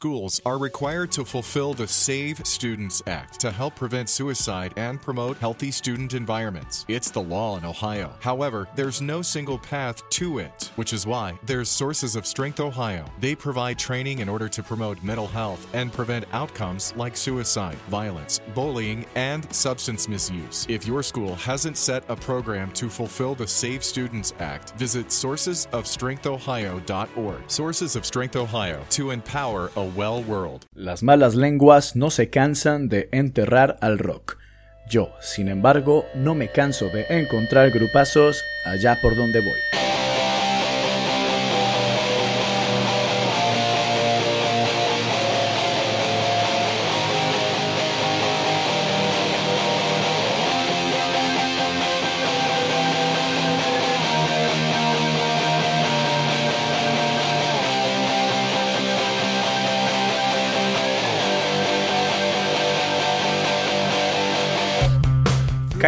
schools are required to fulfill the Save Students Act to help prevent suicide and promote healthy student environments. It's the law in Ohio. However, there's no single path to it, which is why there's Sources of Strength Ohio. They provide training in order to promote mental health and prevent outcomes like suicide, violence, bullying, and substance misuse. If your school hasn't set a program to fulfill the Save Students Act, visit sourcesofstrengthohio.org. Sources of Strength Ohio to empower a Las malas lenguas no se cansan de enterrar al rock. Yo, sin embargo, no me canso de encontrar grupazos allá por donde voy.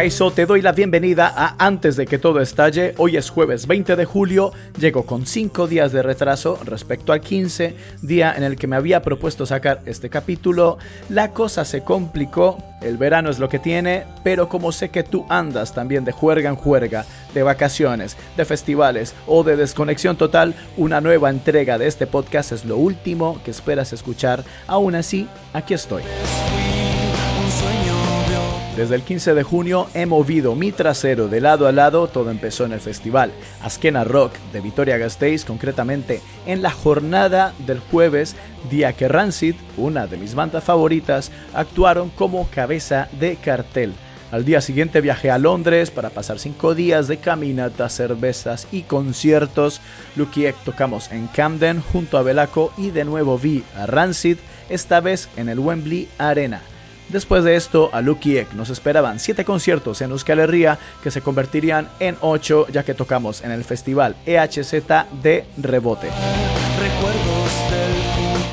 Te doy la bienvenida a Antes de que todo estalle. Hoy es jueves 20 de julio. Llego con 5 días de retraso respecto al 15, día en el que me había propuesto sacar este capítulo. La cosa se complicó. El verano es lo que tiene, pero como sé que tú andas también de juerga en juerga, de vacaciones, de festivales o de desconexión total, una nueva entrega de este podcast es lo último que esperas escuchar. Aún así, aquí estoy. Desde el 15 de junio he movido mi trasero de lado a lado, todo empezó en el festival Askena Rock de Vitoria Gasteiz, concretamente en la jornada del jueves, día que Rancid, una de mis bandas favoritas, actuaron como cabeza de cartel. Al día siguiente viajé a Londres para pasar cinco días de caminatas, cervezas y conciertos. Lucky tocamos en Camden junto a Belaco y de nuevo vi a Rancid, esta vez en el Wembley Arena. Después de esto, a Lucky Egg nos esperaban 7 conciertos en Euskal Herria que se convertirían en 8 ya que tocamos en el festival EHZ de Rebote.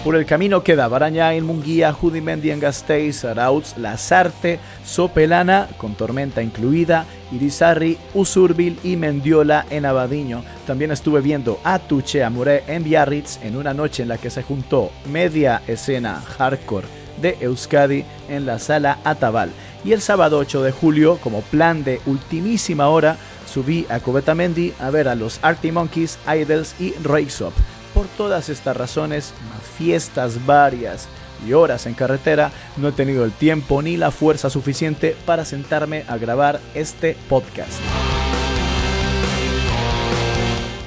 Por el camino queda Barañain, Munguía, Judimendi en Gasteiz, Arauz, Lazarte, Sopelana, con tormenta incluida, Irizarri, Usurbil y Mendiola en Abadiño. También estuve viendo a Tuche Amure en Biarritz en una noche en la que se juntó media escena hardcore de Euskadi en la sala Atabal. Y el sábado 8 de julio, como plan de ultimísima hora, subí a Cubetamendi a ver a los Arctic Monkeys, Idols y Up. Por todas estas razones, fiestas varias y horas en carretera, no he tenido el tiempo ni la fuerza suficiente para sentarme a grabar este podcast.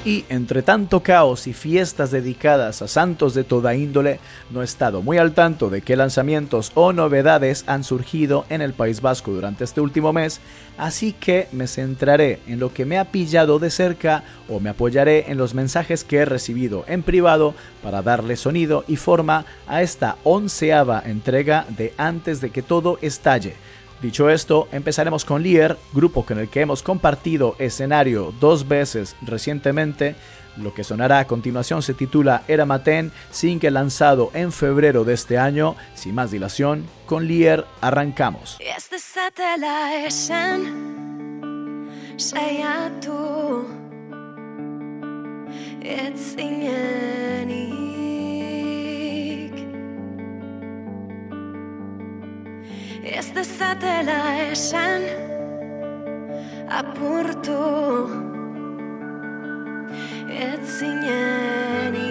Y entre tanto caos y fiestas dedicadas a santos de toda índole, no he estado muy al tanto de qué lanzamientos o novedades han surgido en el País Vasco durante este último mes, así que me centraré en lo que me ha pillado de cerca o me apoyaré en los mensajes que he recibido en privado para darle sonido y forma a esta onceava entrega de Antes de que todo estalle Dicho esto, empezaremos con Lier, grupo con el que hemos compartido escenario dos veces recientemente. Lo que sonará a continuación se titula Era Maten, single lanzado en febrero de este año. Sin más dilación, con Lier arrancamos. Dezatela esan apurtu. Ez zinenik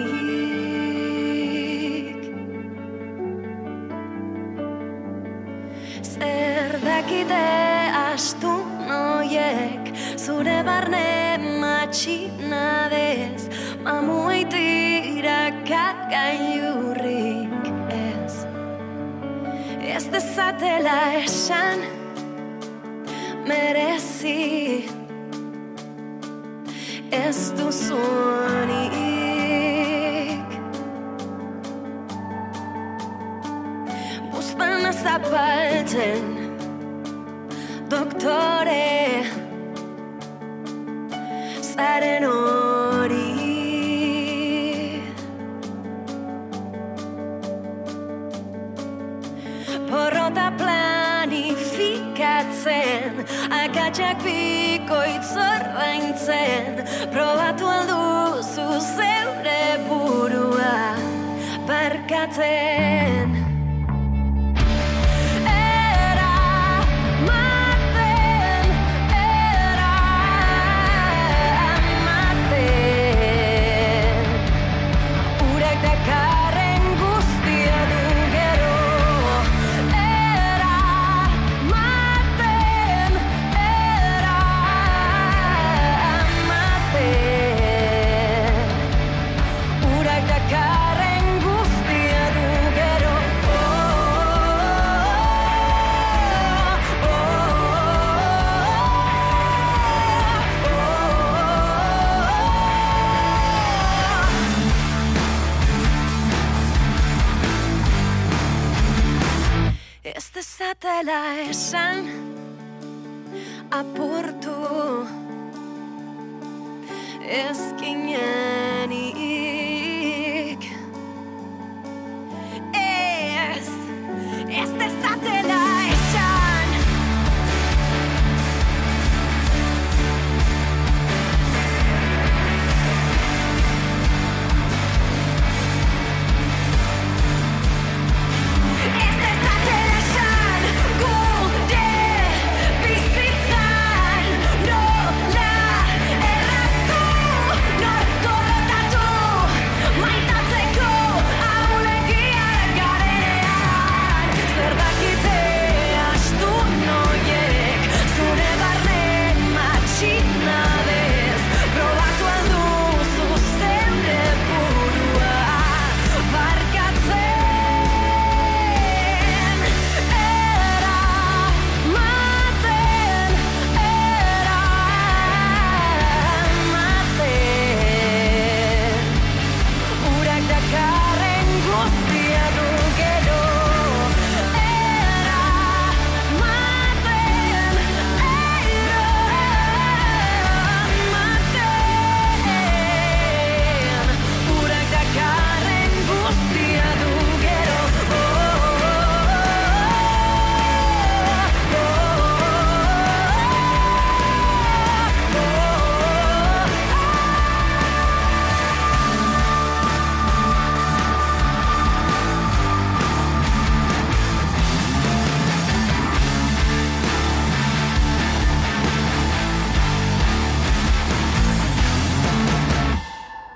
Zer dakite astu noiek Zure barne matxinadez Mamuaitira kagailurrik ez dezatela esan merezi ez duzunik Buztan azapalten doktore zaren hori epiko itzorraintzen Probatu alduzu zeure burua Barkatzen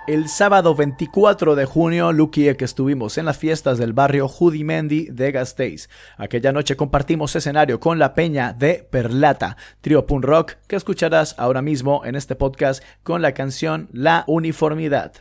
El sábado 24 de junio, Lucky y que estuvimos en las fiestas del barrio Judimendi de Gasteiz. Aquella noche compartimos escenario con la peña de Perlata, trío punk rock que escucharás ahora mismo en este podcast con la canción La Uniformidad.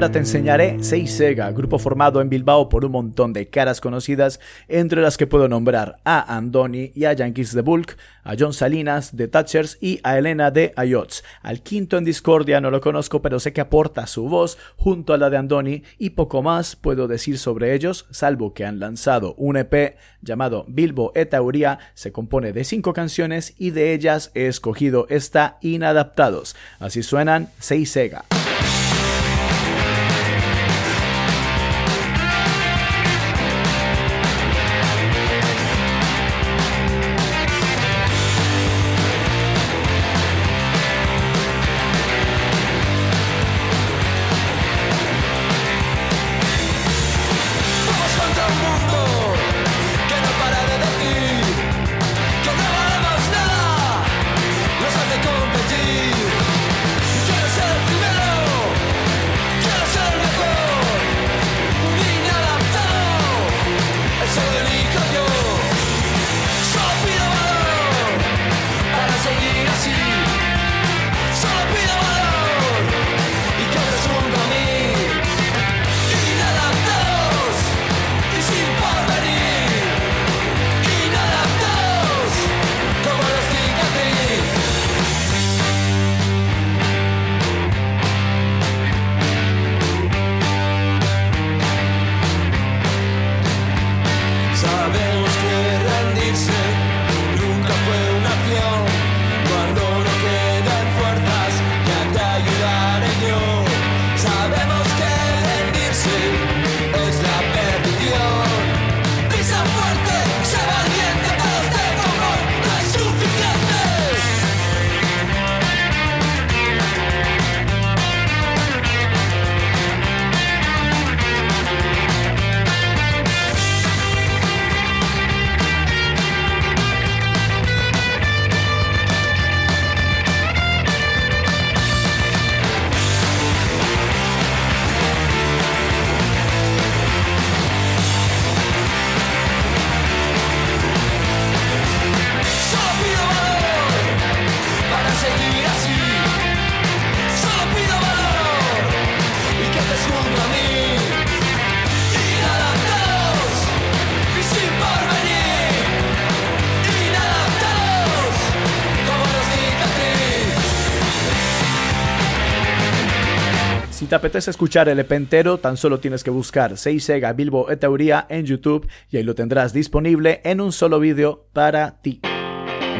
Ahora te enseñaré Seisega, grupo formado en Bilbao por un montón de caras conocidas, entre las que puedo nombrar a Andoni y a Yankees de Bulk, a John Salinas de Thatchers y a Elena de Ayots. Al quinto en Discordia no lo conozco, pero sé que aporta su voz junto a la de Andoni y poco más puedo decir sobre ellos, salvo que han lanzado un EP llamado Bilbo Etauria, se compone de cinco canciones y de ellas he escogido esta Inadaptados. Así suenan Seisega. Apetece escuchar el EP entero, tan solo tienes que buscar Seisega Bilbo Etauria en YouTube y ahí lo tendrás disponible en un solo vídeo para ti.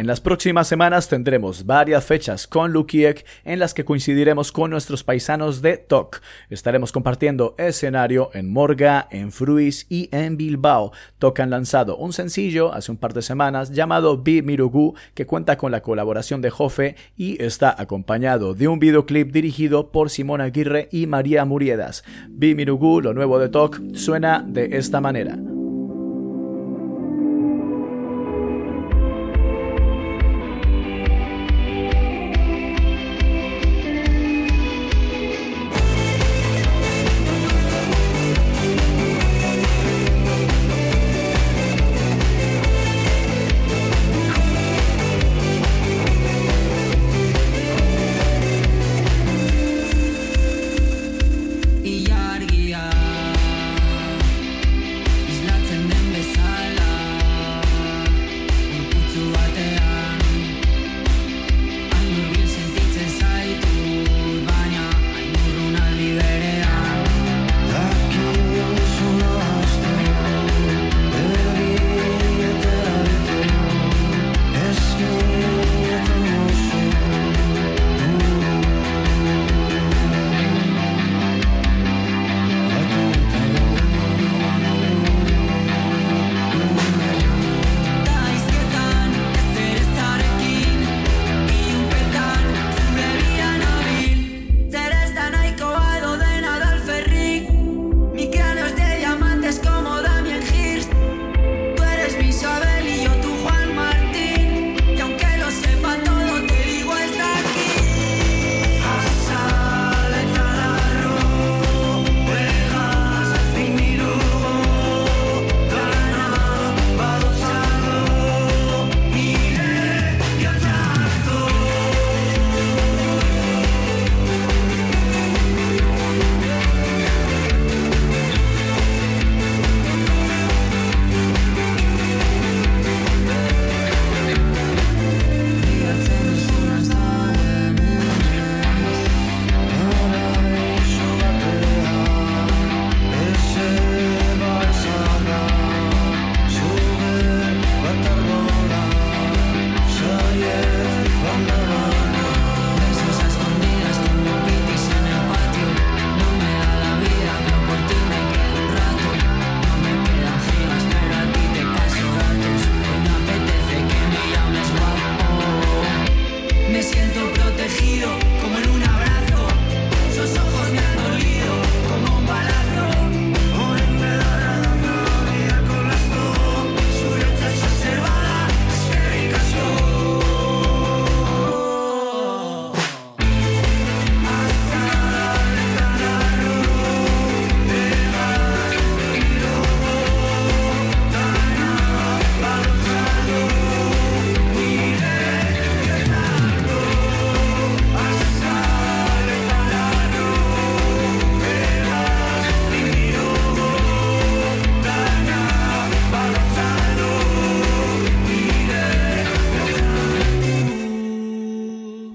En las próximas semanas tendremos varias fechas con Lukiek en las que coincidiremos con nuestros paisanos de TOC. Estaremos compartiendo escenario en Morga, en Fruis y en Bilbao. TOC han lanzado un sencillo hace un par de semanas llamado Bi Mirugu que cuenta con la colaboración de Jofe y está acompañado de un videoclip dirigido por Simón Aguirre y María Muriedas. Bi Mirugu, lo nuevo de TOC, suena de esta manera.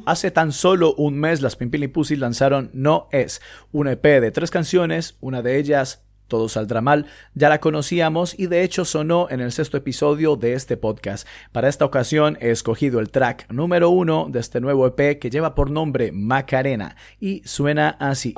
Hace tan solo un mes las Pimpili Pussy lanzaron No Es, un EP de tres canciones, una de ellas todo saldrá mal, ya la conocíamos y de hecho sonó en el sexto episodio de este podcast. Para esta ocasión he escogido el track número uno de este nuevo EP que lleva por nombre Macarena y suena así.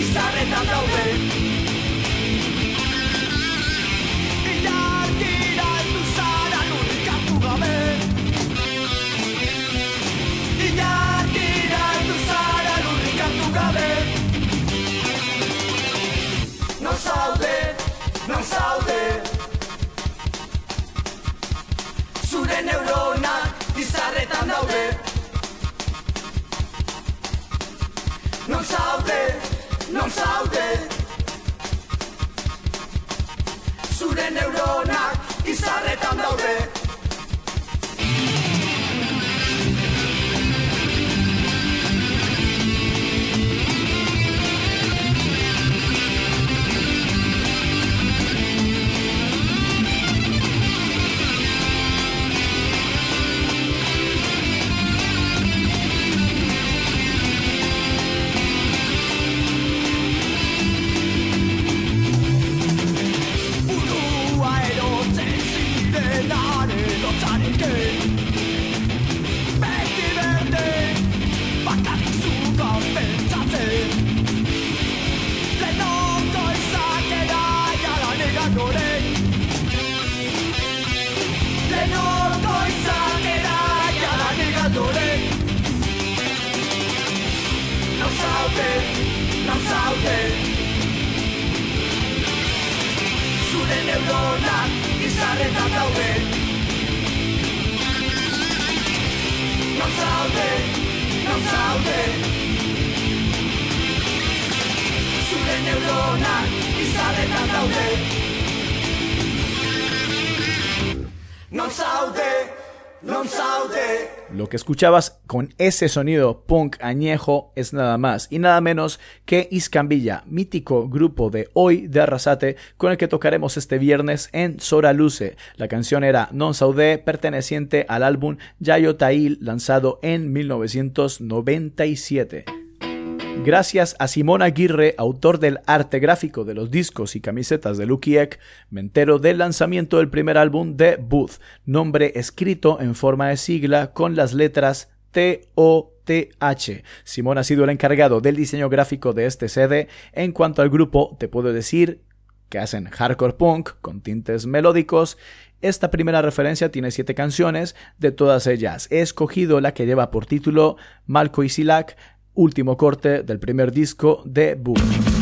Izarretan daude. Ilargira heldu zara lurrikatu gabe. Ilargira heldu zara lurrikatu gabe. Non zaude, non zaude. Zure neuronak izarretan daude zaude. Zure neuronak escuchabas con ese sonido punk añejo es nada más y nada menos que Iscambilla, mítico grupo de hoy de Arrasate con el que tocaremos este viernes en Sora Luce. La canción era Non Saudé, perteneciente al álbum Yayo Tail, lanzado en 1997. Gracias a Simón Aguirre, autor del arte gráfico de los discos y camisetas de Lucky Egg, me entero del lanzamiento del primer álbum de Booth, nombre escrito en forma de sigla con las letras T-O-T-H. Simón ha sido el encargado del diseño gráfico de este CD. En cuanto al grupo, te puedo decir que hacen hardcore punk con tintes melódicos. Esta primera referencia tiene siete canciones, de todas ellas he escogido la que lleva por título Malco y Silak, último corte del primer disco de Booth.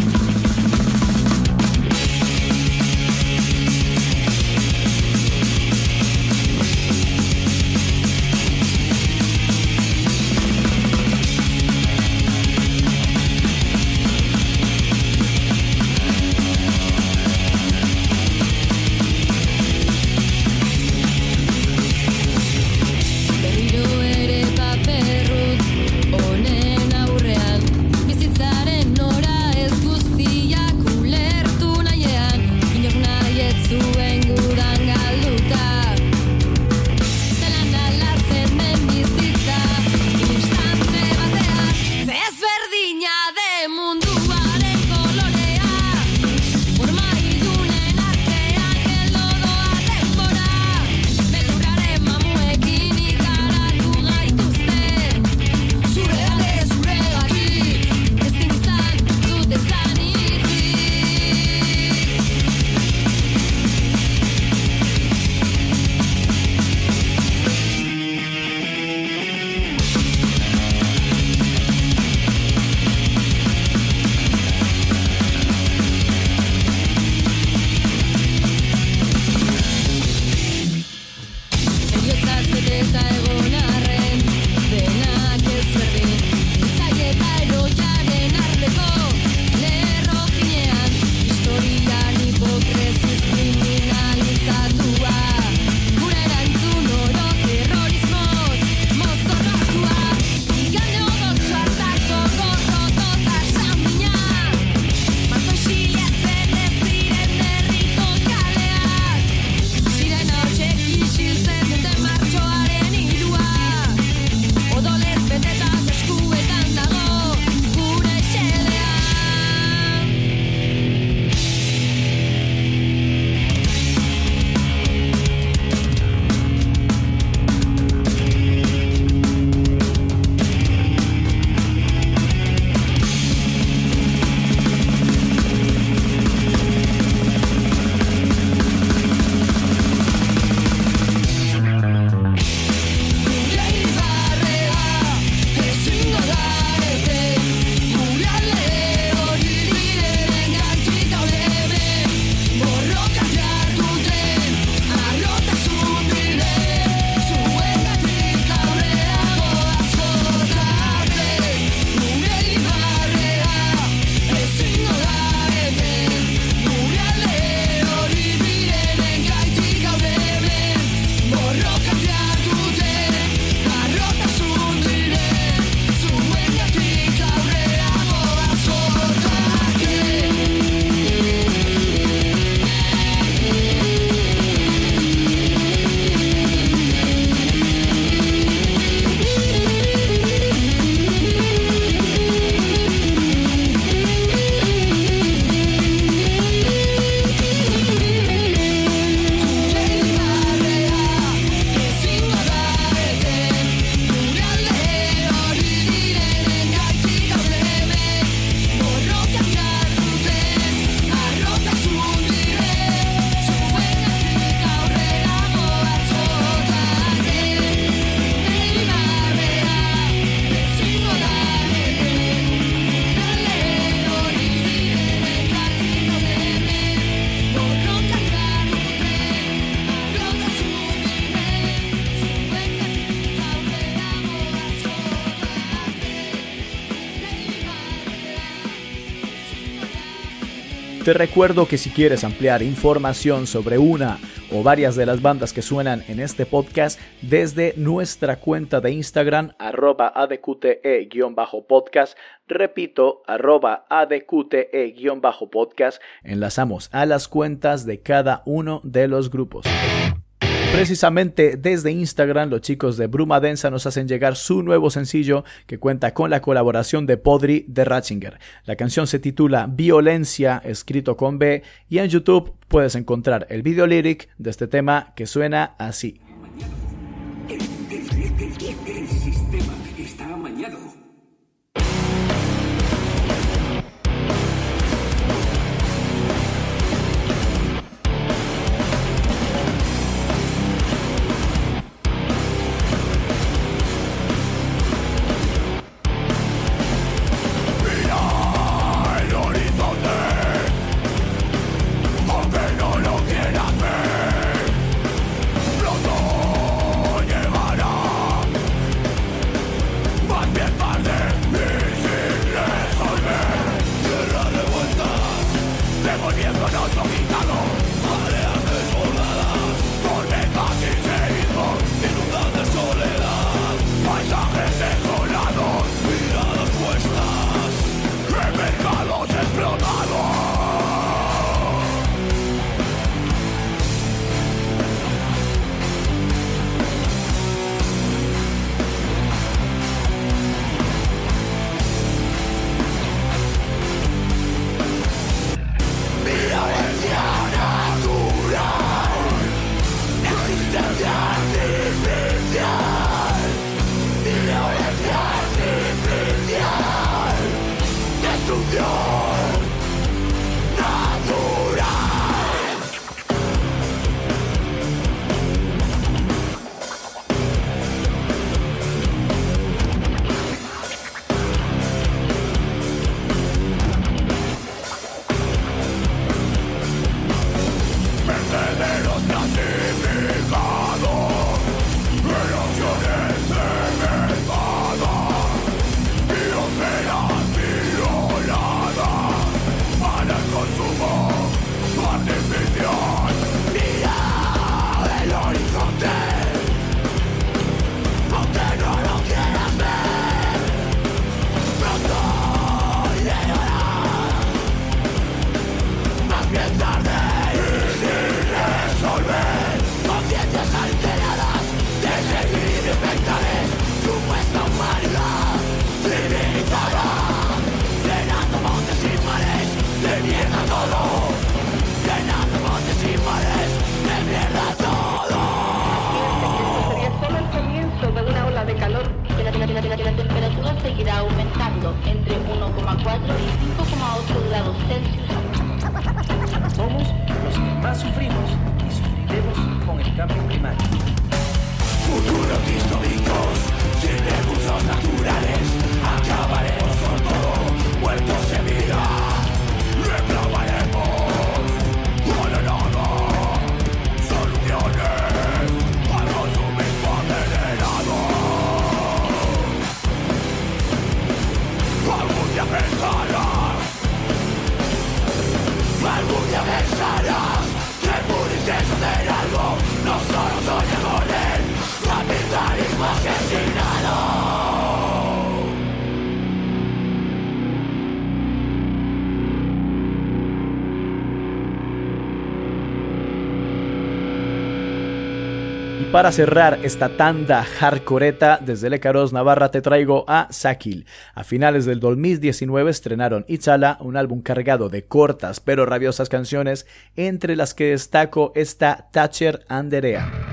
Recuerdo que si quieres ampliar información sobre una o varias de las bandas que suenan en este podcast desde nuestra cuenta de Instagram arroba adqte-podcast, repito arroba adqte-podcast, enlazamos a las cuentas de cada uno de los grupos. Precisamente desde Instagram, los chicos de Bruma Densa nos hacen llegar su nuevo sencillo que cuenta con la colaboración de Podri de Ratzinger. La canción se titula Violencia, escrito con B, y en YouTube puedes encontrar el video lyric de este tema que suena así. Para cerrar esta tanda hardcoreta, desde Lecaros, Navarra, te traigo a Sakil. A finales del 2019 estrenaron Itzala, un álbum cargado de cortas pero rabiosas canciones, entre las que destaco esta Thatcher Anderea.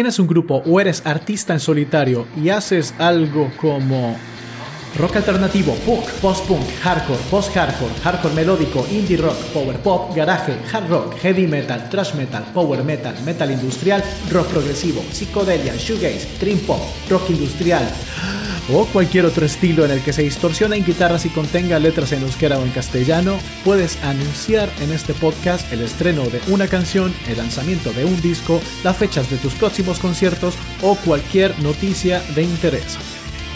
Tienes un grupo o eres artista en solitario y haces algo como rock alternativo, punk, post-punk, hardcore, post-hardcore, hardcore melódico, indie rock, power pop, garage, hard rock, heavy metal, thrash metal, power metal, metal industrial, rock progresivo, psicodelia, shoegaze, dream pop, rock industrial o cualquier otro estilo en el que se distorsionen guitarras y contenga letras en euskera o en castellano, puedes anunciar en este podcast el estreno de una canción, el lanzamiento de un disco, las fechas de tus próximos conciertos o cualquier noticia de interés.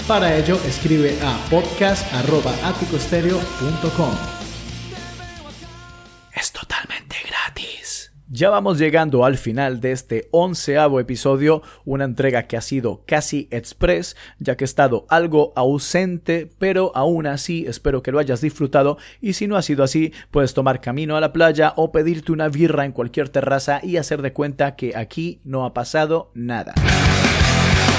Para ello, escribe a podcast.aticostereo.com. Ya vamos llegando al final de este onceavo episodio, una entrega que ha sido casi express, ya que he estado algo ausente, pero aún así espero que lo hayas disfrutado y si no ha sido así, puedes tomar camino a la playa o pedirte una birra en cualquier terraza y hacer de cuenta que aquí no ha pasado nada.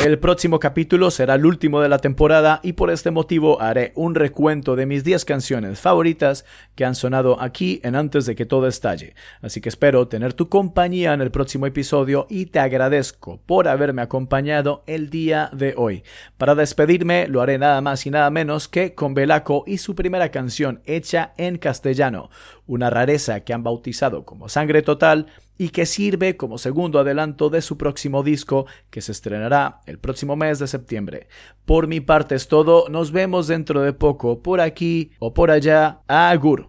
El próximo capítulo será el último de la temporada y por este motivo haré un recuento de mis 10 canciones favoritas que han sonado aquí en antes de que todo estalle. Así que espero tener tu compañía en el próximo episodio y te agradezco por haberme acompañado el día de hoy. Para despedirme lo haré nada más y nada menos que con Belaco y su primera canción hecha en castellano, una rareza que han bautizado como Sangre Total y que sirve como segundo adelanto de su próximo disco que se estrenará el próximo mes de septiembre. Por mi parte es todo, nos vemos dentro de poco por aquí o por allá. Agur.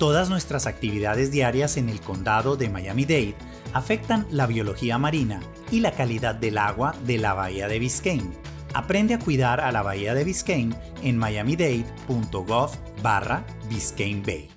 Todas nuestras actividades diarias en el condado de Miami-Dade afectan la biología marina y la calidad del agua de la bahía de Biscayne. Aprende a cuidar a la bahía de Biscayne en miamidade.gov barra Biscayne Bay.